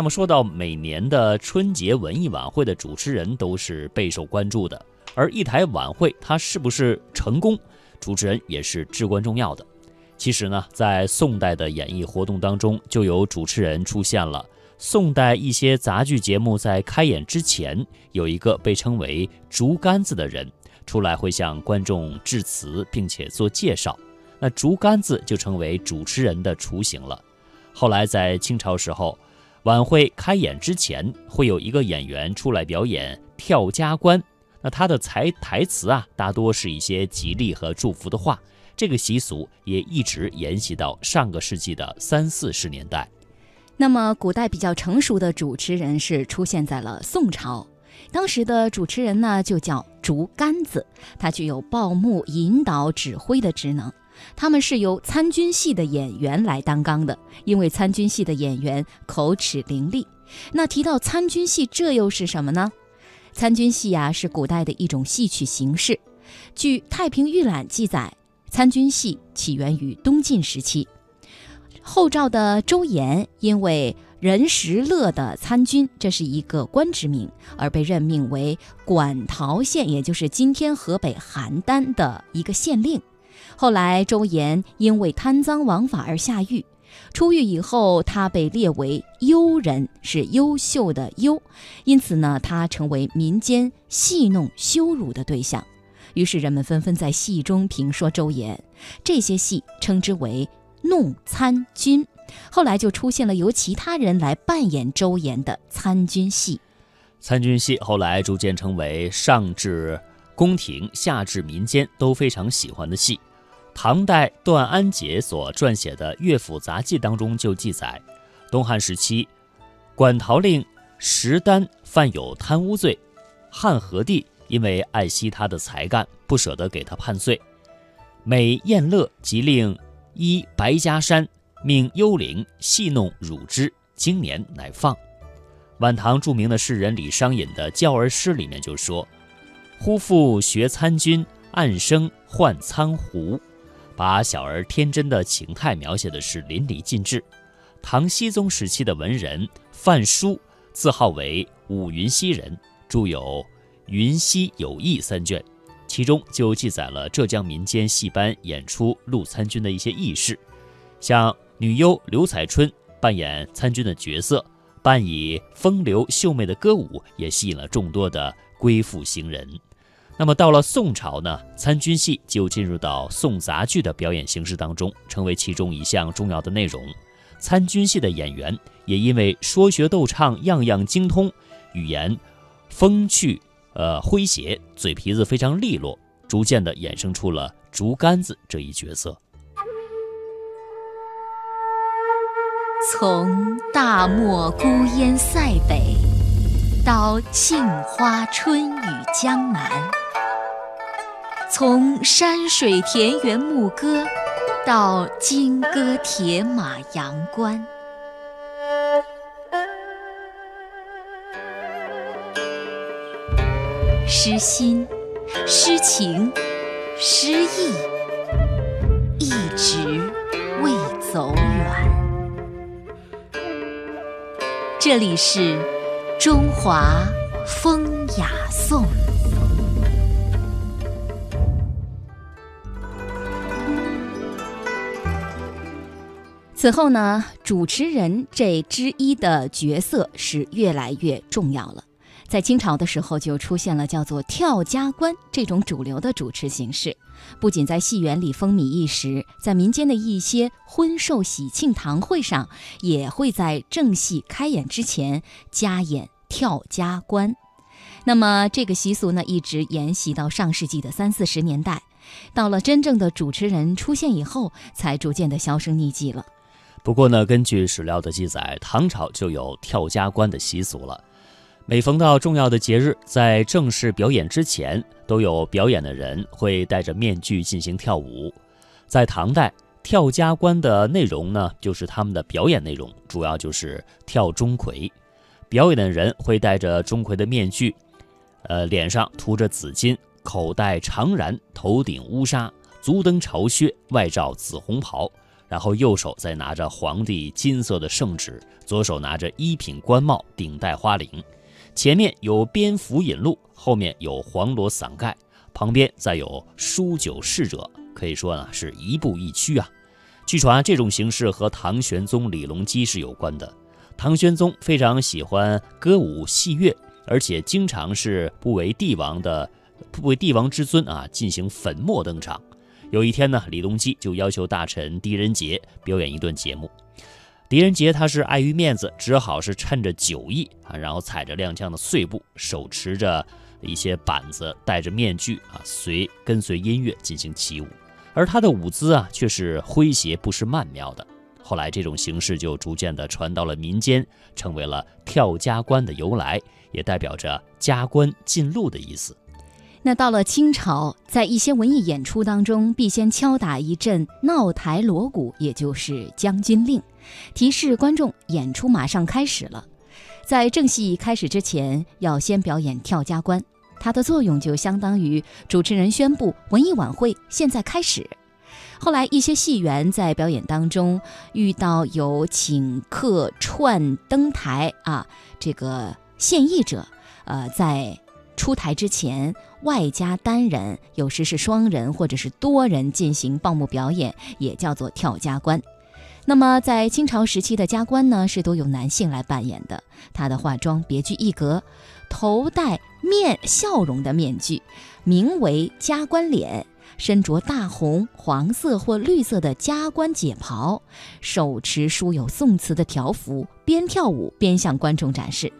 那么说到每年的春节文艺晚会的主持人都是备受关注的，而一台晚会它是不是成功，主持人也是至关重要的。其实呢，在宋代的演艺活动当中，就有主持人出现了。宋代一些杂剧节目在开演之前，有一个被称为“竹竿子”的人出来，会向观众致辞，并且做介绍。那竹竿子就成为主持人的雏形了。后来在清朝时候，晚会开演之前，会有一个演员出来表演跳家关。那他的台台词啊，大多是一些吉利和祝福的话。这个习俗也一直沿袭到上个世纪的三四十年代。那么，古代比较成熟的主持人是出现在了宋朝。当时的主持人呢，就叫竹竿子，他具有报幕、引导、指挥的职能。他们是由参军戏的演员来担纲的，因为参军戏的演员口齿伶俐。那提到参军戏，这又是什么呢？参军戏呀，是古代的一种戏曲形式。据《太平御览》记载，参军戏起源于东晋时期。后赵的周延因为任时乐的参军，这是一个官职名，而被任命为馆陶县，也就是今天河北邯郸的一个县令。后来周延因为贪赃枉法而下狱，出狱以后，他被列为优人，是优秀的优，因此呢，他成为民间戏弄羞辱的对象。于是人们纷纷在戏中评说周延，这些戏称之为。弄参军，后来就出现了由其他人来扮演周延的参军戏。参军戏后来逐渐成为上至宫廷、下至民间都非常喜欢的戏。唐代段安杰所撰写的《乐府杂记》当中就记载，东汉时期，馆陶令石丹犯有贪污罪，汉和帝因为爱惜他的才干，不舍得给他判罪，每宴乐即令。依白家山，命幽灵戏弄汝之，经年乃放。晚唐著名的诗人李商隐的教儿诗里面就说：“忽复学参军，暗生换苍狐。”把小儿天真的情态描写的是淋漓尽致。唐僖宗时期的文人范书，自号为武云溪人，著有《云溪有意》三卷。其中就记载了浙江民间戏班演出陆参军的一些轶事，像女优刘彩春扮演参军的角色，扮以风流秀媚的歌舞，也吸引了众多的归附行人。那么到了宋朝呢，参军戏就进入到宋杂剧的表演形式当中，成为其中一项重要的内容。参军戏的演员也因为说学逗唱样样精通，语言风趣。呃，诙谐，嘴皮子非常利落，逐渐的衍生出了竹竿子这一角色。从大漠孤烟塞北，到杏花春雨江南；从山水田园牧歌，到金戈铁马阳关。诗心、诗情、诗意，一直未走远。这里是中华风雅颂。此后呢，主持人这之一的角色是越来越重要了。在清朝的时候，就出现了叫做跳家关这种主流的主持形式，不仅在戏园里风靡一时，在民间的一些婚寿喜庆堂会上，也会在正戏开演之前加演跳家关。那么这个习俗呢，一直沿袭到上世纪的三四十年代，到了真正的主持人出现以后，才逐渐的销声匿迹了。不过呢，根据史料的记载，唐朝就有跳家关的习俗了。每逢到重要的节日，在正式表演之前，都有表演的人会戴着面具进行跳舞。在唐代，跳家关的内容呢，就是他们的表演内容，主要就是跳钟馗。表演的人会戴着钟馗的面具，呃，脸上涂着紫金，口戴长髯，头顶乌纱，足蹬朝靴，外罩紫红袍，然后右手再拿着皇帝金色的圣旨，左手拿着一品官帽，顶戴花翎，前面有蝙蝠引路，后面有黄罗伞盖，旁边再有书酒侍者，可以说呢是一步一趋啊。据传这种形式和唐玄宗李隆基是有关的。唐玄宗非常喜欢歌舞戏乐，而且经常是不为帝王的不为帝王之尊啊进行粉墨登场。有一天呢，李隆基就要求大臣狄仁杰表演一段节目。狄仁杰他是碍于面子，只好是趁着酒意啊，然后踩着踉跄的碎步，手持着一些板子，戴着面具啊，随跟随音乐进行起舞。而他的舞姿啊，却是诙谐不失曼妙的。后来，这种形式就逐渐的传到了民间，成为了跳加官的由来，也代表着加官进禄的意思。那到了清朝，在一些文艺演出当中，必先敲打一阵闹台锣鼓，也就是将军令，提示观众演出马上开始了。在正戏开始之前，要先表演跳加官。它的作用就相当于主持人宣布文艺晚会现在开始。后来一些戏员在表演当中遇到有请客串登台啊，这个献艺者，呃，在出台之前外加单人，有时是双人或者是多人进行报幕表演，也叫做跳加官。那么在清朝时期的加官呢，是都由男性来扮演的，他的化妆别具一格。头戴面笑容的面具，名为加官脸；身着大红、黄色或绿色的加官解袍，手持书有宋词的条幅，边跳舞边向观众展示。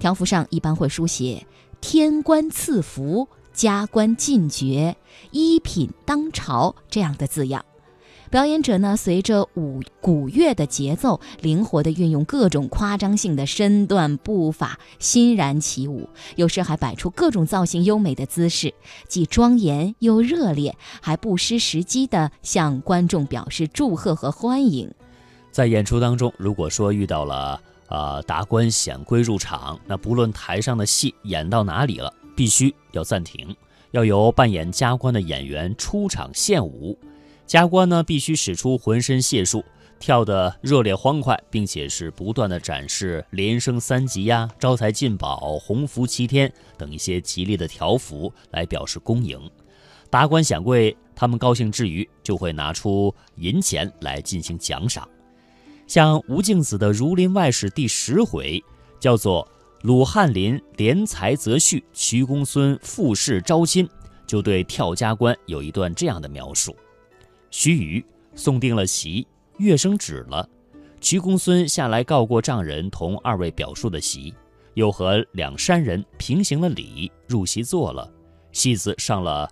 条幅上一般会书写“天官赐福”“加官进爵”“一品当朝”这样的字样。表演者呢，随着舞鼓乐的节奏，灵活地运用各种夸张性的身段步伐，欣然起舞。有时还摆出各种造型优美的姿势，既庄严又热烈，还不失时机地向观众表示祝贺和欢迎。在演出当中，如果说遇到了呃达官显贵入场，那不论台上的戏演到哪里了，必须要暂停，要由扮演加官的演员出场献舞。加官呢，必须使出浑身解数，跳得热烈欢快，并且是不断的展示连升三级呀、招财进宝、鸿福齐天等一些吉利的条幅来表示恭迎。达官显贵他们高兴之余，就会拿出银钱来进行奖赏。像吴敬梓的《儒林外史》第十回，叫做“鲁汉林怜才则序，徐公孙复试招亲”，就对跳加官有一段这样的描述。须臾，送定了席，乐声止了。瞿公孙下来告过丈人，同二位表叔的席，又和两山人平行了礼，入席坐了。戏子上了，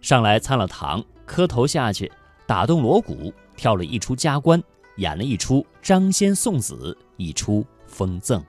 上来参了堂，磕头下去，打动锣鼓，跳了一出加官，演了一出张先送子，一出封赠。